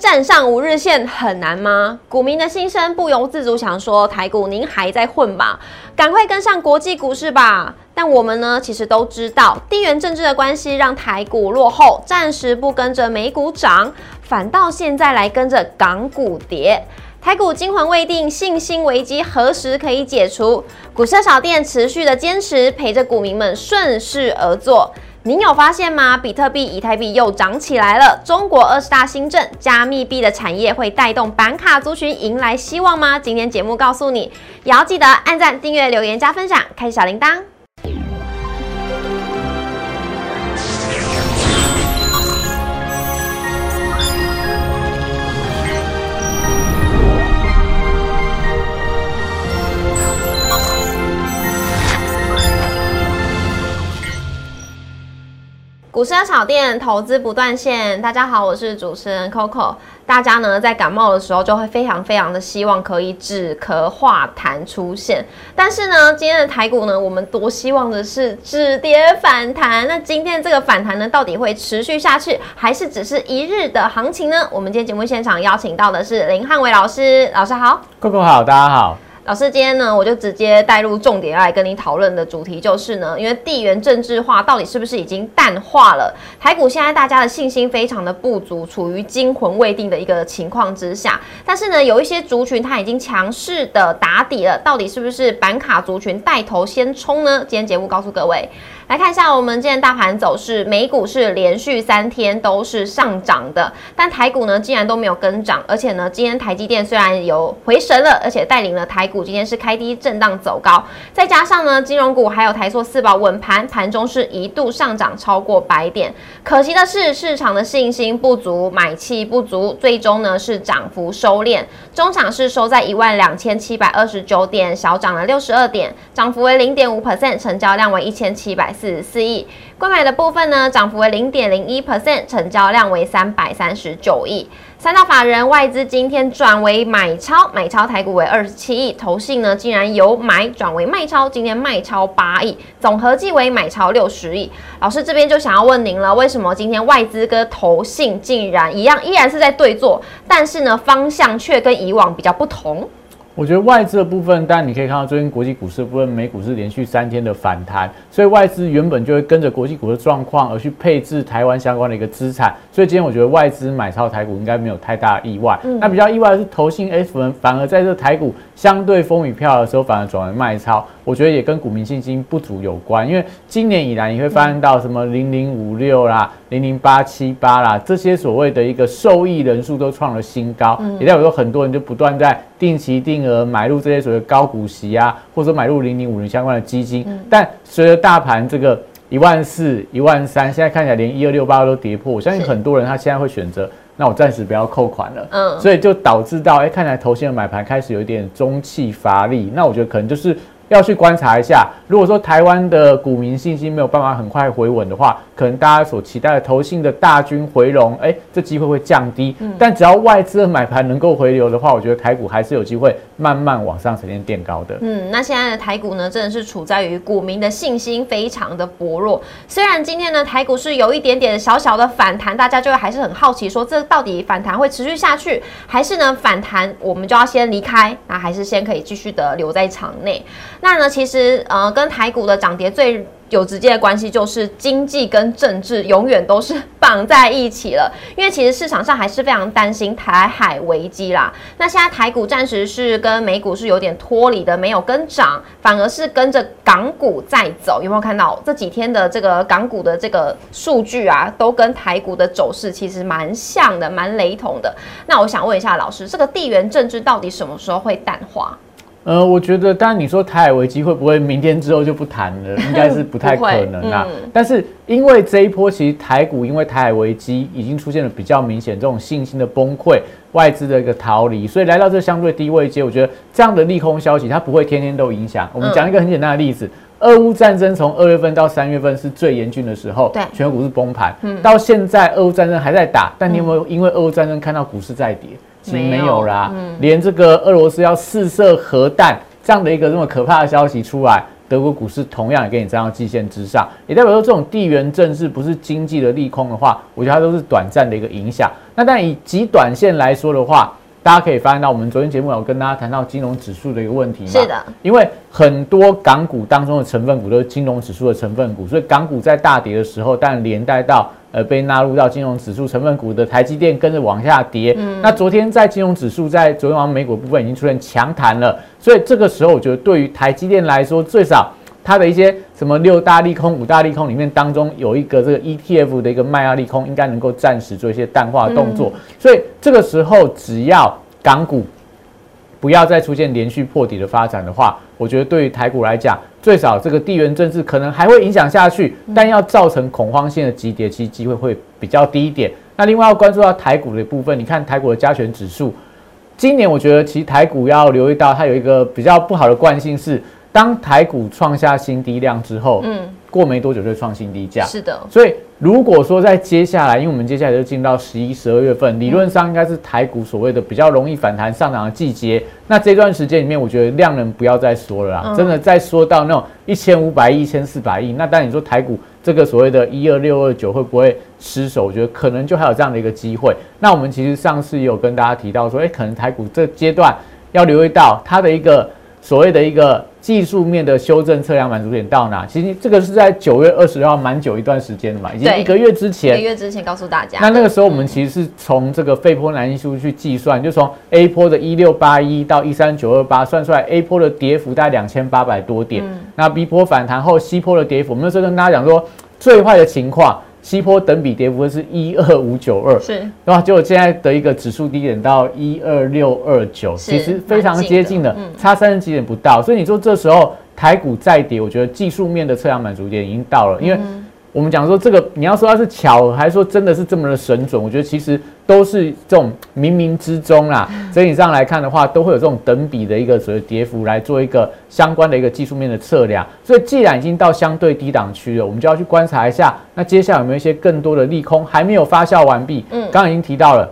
站上五日线很难吗？股民的心声不由自主想说，台股您还在混吧？赶快跟上国际股市吧！但我们呢，其实都知道，地缘政治的关系让台股落后，暂时不跟着美股涨，反倒现在来跟着港股跌。台股惊魂未定，信心危机何时可以解除？股市小店持续的坚持，陪着股民们顺势而做。您有发现吗？比特币、以太币又涨起来了。中国二十大新政，加密币的产业会带动板卡族群迎来希望吗？今天节目告诉你，也要记得按赞、订阅、留言、加分享，开启小铃铛。股市炒店投资不断线，大家好，我是主持人 Coco。大家呢在感冒的时候就会非常非常的希望可以止咳化痰出现，但是呢，今天的台股呢，我们多希望的是止跌反弹。那今天这个反弹呢，到底会持续下去，还是只是一日的行情呢？我们今天节目现场邀请到的是林汉伟老师，老师好，Coco 好，大家好。老师，今天呢，我就直接带入重点来跟你讨论的主题就是呢，因为地缘政治化到底是不是已经淡化了？台股现在大家的信心非常的不足，处于惊魂未定的一个情况之下。但是呢，有一些族群它已经强势的打底了，到底是不是板卡族群带头先冲呢？今天节目告诉各位。来看一下我们今天大盘走势，美股是连续三天都是上涨的，但台股呢竟然都没有跟涨，而且呢，今天台积电虽然有回神了，而且带领了台股今天是开低震荡走高，再加上呢，金融股还有台塑四宝稳盘，盘中是一度上涨超过百点。可惜的是，市场的信心不足，买气不足，最终呢是涨幅收敛，中场是收在一万两千七百二十九点，小涨了六十二点，涨幅为零点五 percent，成交量为一千七百。四十四亿，购买的部分呢，涨幅为零点零一 percent，成交量为三百三十九亿。三大法人外资今天转为买超，买超台股为二十七亿，投信呢竟然由买转为卖超，今天卖超八亿，总合计为买超六十亿。老师这边就想要问您了，为什么今天外资跟投信竟然一样，依然是在对坐，但是呢方向却跟以往比较不同？我觉得外资的部分，当然你可以看到最近国际股市的部分，美股是连续三天的反弹，所以外资原本就会跟着国际股的状况而去配置台湾相关的一个资产，所以今天我觉得外资买超台股应该没有太大意外。那比较意外的是投信 F 轮反而在这台股相对风雨飘摇的时候，反而转为卖超。我觉得也跟股民信心不足有关，因为今年以来你会发现到什么零零五六啦、零零八七八啦这些所谓的一个受益人数都创了新高，也代表说很多人就不断在定期定额买入这些所谓高股息啊，或者说买入零零五零相关的基金。但随着大盘这个一万四、一万三，现在看起来连一二六八都跌破，我相信很多人他现在会选择，那我暂时不要扣款了。嗯，所以就导致到哎，看起来头先的买盘开始有一点中气乏力，那我觉得可能就是。要去观察一下，如果说台湾的股民信心没有办法很快回稳的话，可能大家所期待的投信的大军回笼，哎，这机会会降低。但只要外资的买盘能够回流的话，我觉得台股还是有机会慢慢往上呈现垫高的。嗯，那现在的台股呢，真的是处在于股民的信心非常的薄弱。虽然今天呢，台股是有一点点小小的反弹，大家就还是很好奇，说这到底反弹会持续下去，还是呢反弹我们就要先离开？那还是先可以继续的留在场内？那呢，其实呃，跟台股的涨跌最有直接的关系，就是经济跟政治永远都是绑在一起了。因为其实市场上还是非常担心台海危机啦。那现在台股暂时是跟美股是有点脱离的，没有跟涨，反而是跟着港股在走。有没有看到这几天的这个港股的这个数据啊，都跟台股的走势其实蛮像的，蛮雷同的。那我想问一下老师，这个地缘政治到底什么时候会淡化？呃，我觉得，当然你说台海危机会不会明天之后就不谈了，应该是不太可能啊。但是因为这一波其实台股因为台海危机已经出现了比较明显这种信心的崩溃，外资的一个逃离，所以来到这相对低位阶，我觉得这样的利空消息它不会天天都影响。我们讲一个很简单的例子，俄乌战争从二月份到三月份是最严峻的时候，对，全股是崩盘，到现在俄乌战争还在打，但你有没有因为俄乌战争看到股市在跌？其实没有啦，连这个俄罗斯要试射核弹这样的一个这么可怕的消息出来，德国股市同样也给你站到季线之上，也代表说这种地缘政治不是经济的利空的话，我觉得它都是短暂的一个影响。那但以极短线来说的话，大家可以发现到，我们昨天节目有跟大家谈到金融指数的一个问题嘛？是的，因为很多港股当中的成分股都是金融指数的成分股，所以港股在大跌的时候，但连带到呃被纳入到金融指数成分股的台积电跟着往下跌。那昨天在金融指数在昨天晚上美股部分已经出现强弹了，所以这个时候我觉得对于台积电来说，最少它的一些什么六大利空、五大利空里面当中有一个这个 ETF 的一个卖压利空，应该能够暂时做一些淡化动作。所以这个时候只要港股不要再出现连续破底的发展的话，我觉得对于台股来讲，最少这个地缘政治可能还会影响下去，但要造成恐慌性的急跌，其实机会会比较低一点。那另外要关注到台股的部分，你看台股的加权指数，今年我觉得其实台股要留意到它有一个比较不好的惯性是，当台股创下新低量之后，嗯。过没多久就创新低价，是的。所以如果说在接下来，因为我们接下来就进到十一、十二月份，理论上应该是台股所谓的比较容易反弹上涨的季节。那这段时间里面，我觉得量能不要再说了啦，真的再说到那种一千五百亿、一千四百亿，那但你说台股这个所谓的一二六二九会不会失手？我觉得可能就还有这样的一个机会。那我们其实上次也有跟大家提到说，哎，可能台股这阶段要留意到它的一个。所谓的一个技术面的修正测量满足点到哪？其实这个是在九月二十号蛮久一段时间的嘛，已经一个月之前。一个月之前告诉大家。那那个时候我们其实是从这个费波那契数去计算，就从 A 波的一六八一到一三九二八算出来，A 波的跌幅大概两千八百多点。那 B 波反弹后，C 波的跌幅，我们那时候跟大家讲说，最坏的情况。西坡等比跌幅是一二五九二，是，对吧？结果现在的一个指数低点到一二六二九，其实非常接近的，差三十几点不到。所以你说这时候台股再跌，我觉得技术面的测量满足点已经到了，因为。我们讲说这个，你要说它是巧，还是说真的是这么的神准？我觉得其实都是这种冥冥之中啦。整体上来看的话，都会有这种等比的一个所谓跌幅来做一个相关的一个技术面的测量。所以既然已经到相对低档区了，我们就要去观察一下，那接下来有没有一些更多的利空还没有发酵完毕？嗯，刚刚已经提到了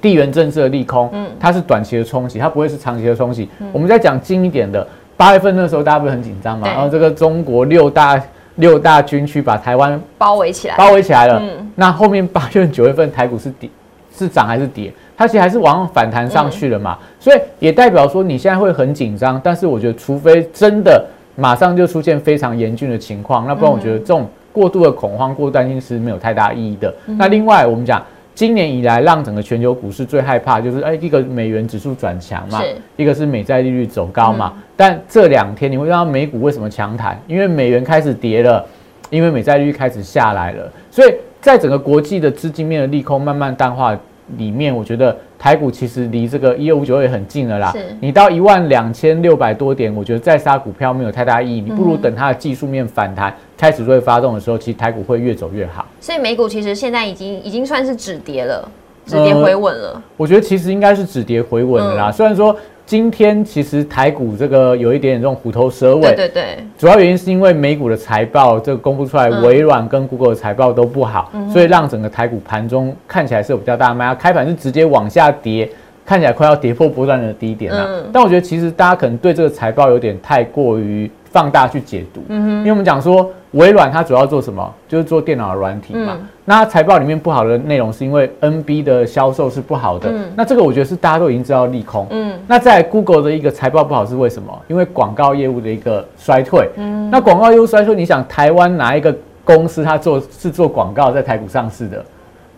地缘政治的利空，嗯，它是短期的冲击，它不会是长期的冲击。我们再讲近一点的，八月份那时候大家不是很紧张嘛？然后这个中国六大。六大军区把台湾包围起来，包围起来了。嗯，那后面八月、九月份台股是跌，是涨还是跌？它其实还是往上反弹上去了嘛。所以也代表说你现在会很紧张，但是我觉得除非真的马上就出现非常严峻的情况，那不然我觉得这种过度的恐慌、过度担心是没有太大意义的。那另外我们讲。今年以来，让整个全球股市最害怕就是，哎，一个美元指数转强嘛，一个是美债利率走高嘛。但这两天你会看到美股为什么强弹？因为美元开始跌了，因为美债利率开始下来了。所以在整个国际的资金面的利空慢慢淡化里面，我觉得。台股其实离这个一二五九也很近了啦。你到一万两千六百多点，我觉得再杀股票没有太大意义。你不如等它的技术面反弹开始会发动的时候，其实台股会越走越好。所以美股其实现在已经已经算是止跌了，止跌回稳了。我觉得其实应该是止跌回稳了啦。虽然说。今天其实台股这个有一点点这种虎头蛇尾，对对对，主要原因是因为美股的财报这个公布出来，微软跟 Google 的财报都不好，所以让整个台股盘中看起来是有比较大的卖压，开盘是直接往下跌，看起来快要跌破波段的低点了。但我觉得其实大家可能对这个财报有点太过于。放大去解读，嗯哼，因为我们讲说微软它主要做什么，就是做电脑的软体嘛。那财报里面不好的内容是因为 NB 的销售是不好的，那这个我觉得是大家都已经知道利空。嗯，那在 Google 的一个财报不好是为什么？因为广告业务的一个衰退。嗯，那广告业务衰退，你想台湾哪一个公司它做是做广告在台股上市的？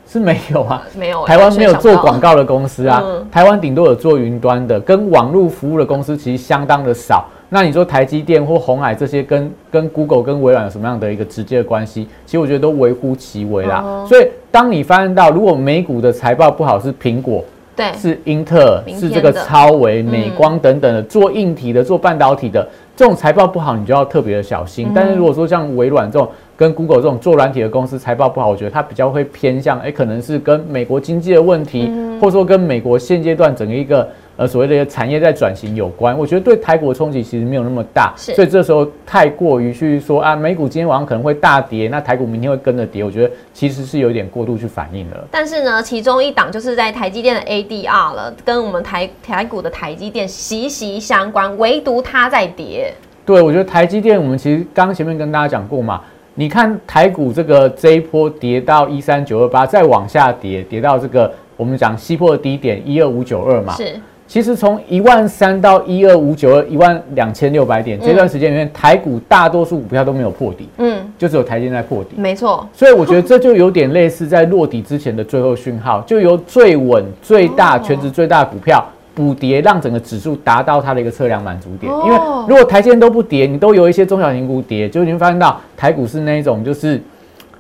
是没有啊，没有，台湾没有做广告的公司啊，台湾顶多有做云端的，跟网络服务的公司其实相当的少。那你说台积电或红海这些跟跟 Google 跟微软有什么样的一个直接的关系？其实我觉得都微乎其微啦。所以当你发现到如果美股的财报不好是苹果，对，是英特尔，是这个超微、美光等等的做硬体的、做半导体的这种财报不好，你就要特别的小心。但是如果说像微软这种跟 Google 这种做软体的公司财报不好，我觉得它比较会偏向，哎，可能是跟美国经济的问题，或者说跟美国现阶段整个一个。呃，所谓的产业在转型有关，我觉得对台股的冲击其实没有那么大，所以这时候太过于去说啊，美股今天晚上可能会大跌，那台股明天会跟着跌，我觉得其实是有点过度去反应了。但是呢，其中一档就是在台积电的 ADR 了，跟我们台台股的台积电息息相关，唯独它在跌。对，我觉得台积电，我们其实刚前面跟大家讲过嘛，你看台股这个这一波跌到一三九二八，再往下跌，跌到这个我们讲西破的低点一二五九二嘛。是。其实从一万三到一二五九二一万两千六百点这段时间里面，台股大多数股票都没有破底，嗯，就只有台积电在破底，没错。所以我觉得这就有点类似在落底之前的最后讯号，就由最稳、最大、全值最大的股票补跌，让整个指数达到它的一个测量满足点。因为如果台积电都不跌，你都有一些中小型股跌，就你会发现到台股是那一种就是。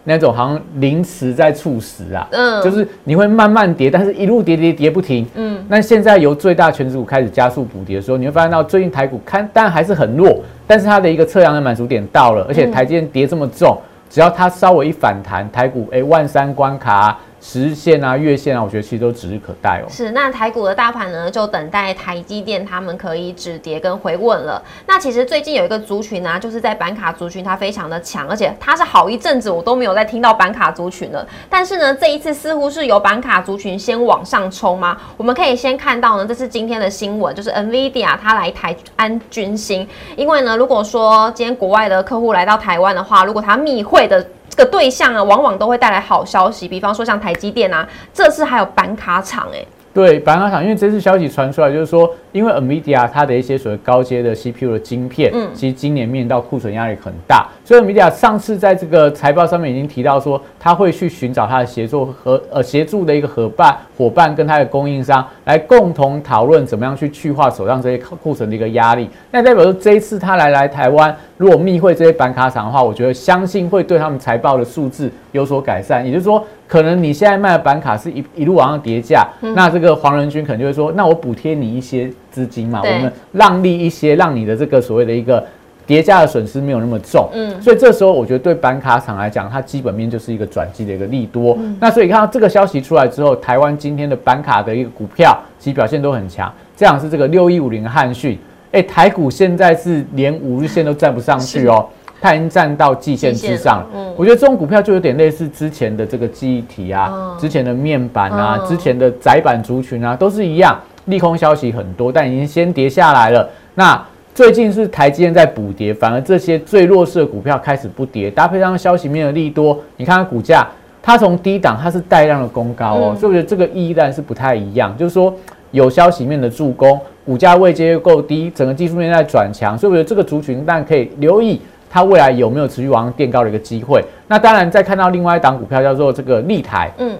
那种好像临时在猝死啊，嗯，就是你会慢慢跌，但是一路跌跌跌不停，嗯，那现在由最大全指股开始加速补跌的时候，你会发现到最近台股看，当然还是很弱，但是它的一个测量的满足点到了，而且台积电跌这么重，只要它稍微一反弹，台股哎万三关卡。十日线啊，月线啊，我觉得其实都指日可待哦。是，那台股的大盘呢，就等待台积电他们可以止跌跟回稳了。那其实最近有一个族群啊，就是在板卡族群，它非常的强，而且它是好一阵子我都没有再听到板卡族群了。但是呢，这一次似乎是由板卡族群先往上冲吗？我们可以先看到呢，这是今天的新闻，就是 NVIDIA 它来台安军心。因为呢，如果说今天国外的客户来到台湾的话，如果他密会的。这个对象啊，往往都会带来好消息，比方说像台积电啊，这次还有板卡厂哎。对，板卡厂，因为这次消息传出来，就是说，因为 Nvidia 它的一些所谓高阶的 CPU 的晶片，嗯，其实今年面到库存压力很大，所以 Nvidia 上次在这个财报上面已经提到说，他会去寻找他的协作和呃协助的一个伙伴伙伴跟他的供应商来共同讨论怎么样去去化手上这些库存的一个压力。那代表说这一次他来来台湾，如果密会这些板卡厂的话，我觉得相信会对他们财报的数字有所改善，也就是说。可能你现在卖的板卡是一一路往上叠价，那这个黄仁勋可能就会说，那我补贴你一些资金嘛，我们让利一些，让你的这个所谓的一个叠加的损失没有那么重。嗯，所以这时候我觉得对板卡厂来讲，它基本面就是一个转机的一个利多。那所以看到这个消息出来之后，台湾今天的板卡的一个股票其实表现都很强。这样是这个六一五零汉讯，哎，台股现在是连五日线都站不上去哦。它已经站到季线之上，嗯，我觉得这种股票就有点类似之前的这个记忆体啊，之前的面板啊，之前的窄板族群啊，都是一样，利空消息很多，但已经先跌下来了。那最近是台积电在补跌，反而这些最弱势的股票开始不跌，搭配上消息面的利多，你看它股价，它从低档它是带量的攻高哦，所以我觉得这个意义然是不太一样，就是说有消息面的助攻，股价位阶又够低，整个技术面在转强，所以我觉得这个族群但可以留意。它未来有没有持续往上垫高的一个机会？那当然，再看到另外一档股票叫做这个立台，嗯，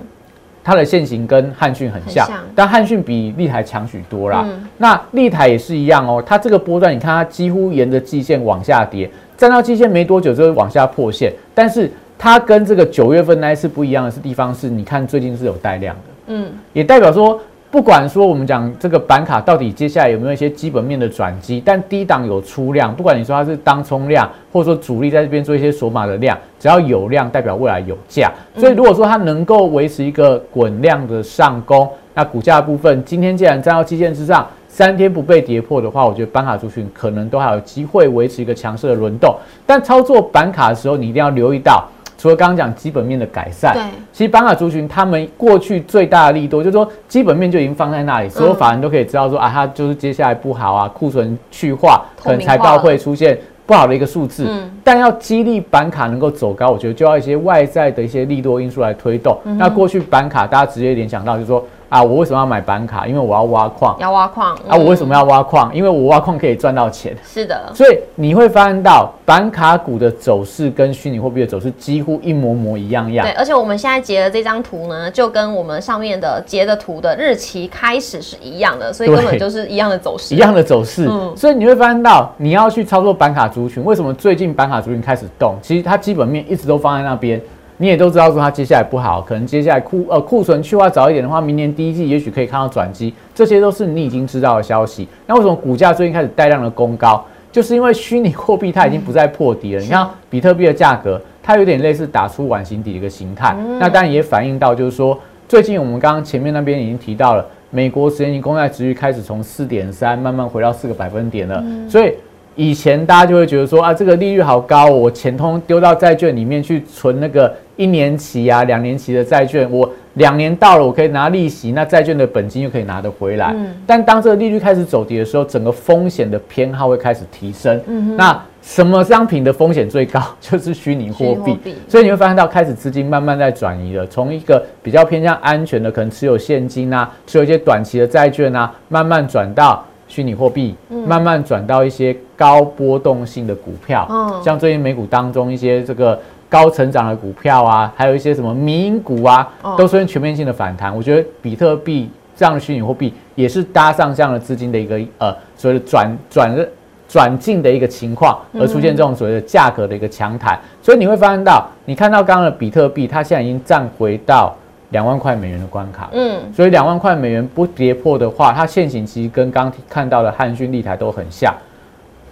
它的线型跟汉讯很像，但汉讯比立台强许多啦。那立台也是一样哦，它这个波段，你看它几乎沿着季线往下跌，站到季线没多久就会往下破线。但是它跟这个九月份那一次不一样的是地方是，你看最近是有带量的，嗯，也代表说。不管说我们讲这个板卡到底接下来有没有一些基本面的转机，但低档有出量，不管你说它是当冲量，或者说主力在这边做一些锁码的量，只要有量，代表未来有价。所以如果说它能够维持一个滚量的上攻，那股价部分今天既然站到基线之上，三天不被跌破的话，我觉得板卡族群可能都还有机会维持一个强势的轮动。但操作板卡的时候，你一定要留意到。除了刚刚讲基本面的改善，对，其实板卡族群他们过去最大的力度就是说基本面就已经放在那里，所有法人都可以知道说啊，它就是接下来不好啊，库存去化，可能财报会出现不好的一个数字。嗯，但要激励板卡能够走高，我觉得就要一些外在的一些利多因素来推动。那过去板卡大家直接联想到就是说。啊，我为什么要买板卡？因为我要挖矿。要挖矿啊！我为什么要挖矿？因为我挖矿可以赚到钱。是的。所以你会发现到板卡股的走势跟虚拟货币的走势几乎一模模一样样。对，而且我们现在截的这张图呢，就跟我们上面的截的图的日期开始是一样的，所以根本就是一样的走势。一样的走势。嗯。所以你会发现到你要去操作板卡族群，为什么最近板卡族群开始动？其实它基本面一直都放在那边。你也都知道说它接下来不好，可能接下来库呃库存去化早一点的话，明年第一季也许可以看到转机，这些都是你已经知道的消息。那为什么股价最近开始带量的攻高？就是因为虚拟货币它已经不再破底了。你看比特币的价格，它有点类似打出碗形底的一个形态。那当然也反映到就是说，最近我们刚刚前面那边已经提到了，美国十年期公债值率开始从四点三慢慢回到四个百分点了，所以。以前大家就会觉得说啊，这个利率好高，我钱通丢到债券里面去存那个一年期啊、两年期的债券，我两年到了，我可以拿利息，那债券的本金又可以拿得回来。但当这个利率开始走跌的时候，整个风险的偏好会开始提升。那什么商品的风险最高？就是虚拟货币。所以你会发现到开始资金慢慢在转移了，从一个比较偏向安全的，可能持有现金啊，持有一些短期的债券啊，慢慢转到虚拟货币，慢慢转到一些高波动性的股票。像最近美股当中一些这个。高成长的股票啊，还有一些什么民营股啊，都出现全面性的反弹。我觉得比特币这样的虚拟货币也是搭上这样的资金的一个呃所谓的转转转进的一个情况，而出现这种所谓的价格的一个强弹。所以你会发现到，你看到刚刚的比特币，它现在已经站回到两万块美元的关卡。嗯，所以两万块美元不跌破的话，它现行其实跟刚看到的汉讯、立台都很像。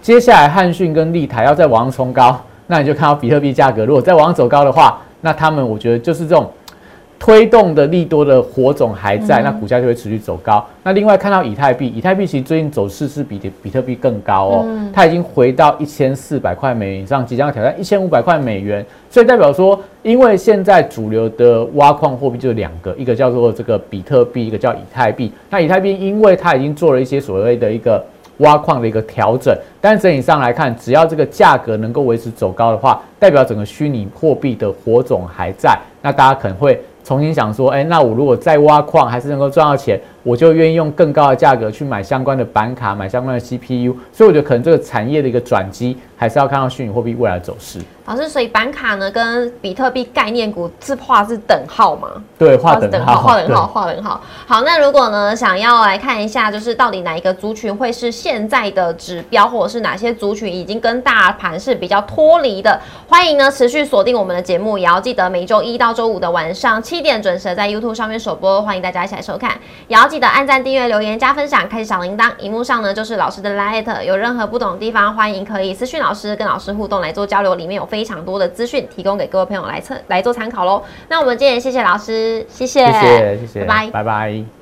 接下来汉讯跟立台要再往上冲高。那你就看到比特币价格，如果再往上走高的话，那他们我觉得就是这种推动的利多的火种还在，那股价就会持续走高。那另外看到以太币，以太币其实最近走势是比比特币更高哦，它已经回到一千四百块美元以上，即将要挑战一千五百块美元，所以代表说，因为现在主流的挖矿货币就两个，一个叫做这个比特币，一个叫以太币。那以太币因为它已经做了一些所谓的一个。挖矿的一个调整，但整体上来看，只要这个价格能够维持走高的话，代表整个虚拟货币的火种还在，那大家可能会重新想说，哎，那我如果再挖矿还是能够赚到钱。我就愿意用更高的价格去买相关的板卡，买相关的 CPU，所以我觉得可能这个产业的一个转机，还是要看到虚拟货币未来的走势。老师，所以板卡呢跟比特币概念股是画是等号吗？对，画等号，画等号，画等号。好，那如果呢想要来看一下，就是到底哪一个族群会是现在的指标，或者是哪些族群已经跟大盘是比较脱离的，欢迎呢持续锁定我们的节目，也要记得每周一到周五的晚上七点准时在 YouTube 上面首播，欢迎大家一起来收看，也要。记得按赞、订阅、留言、加分享、开启小铃铛。荧幕上呢就是老师的 light，有任何不懂的地方，欢迎可以私讯老师，跟老师互动来做交流。里面有非常多的资讯提供给各位朋友来测来做参考喽。那我们今天谢谢老师，谢谢，谢谢，谢谢，拜拜，拜拜。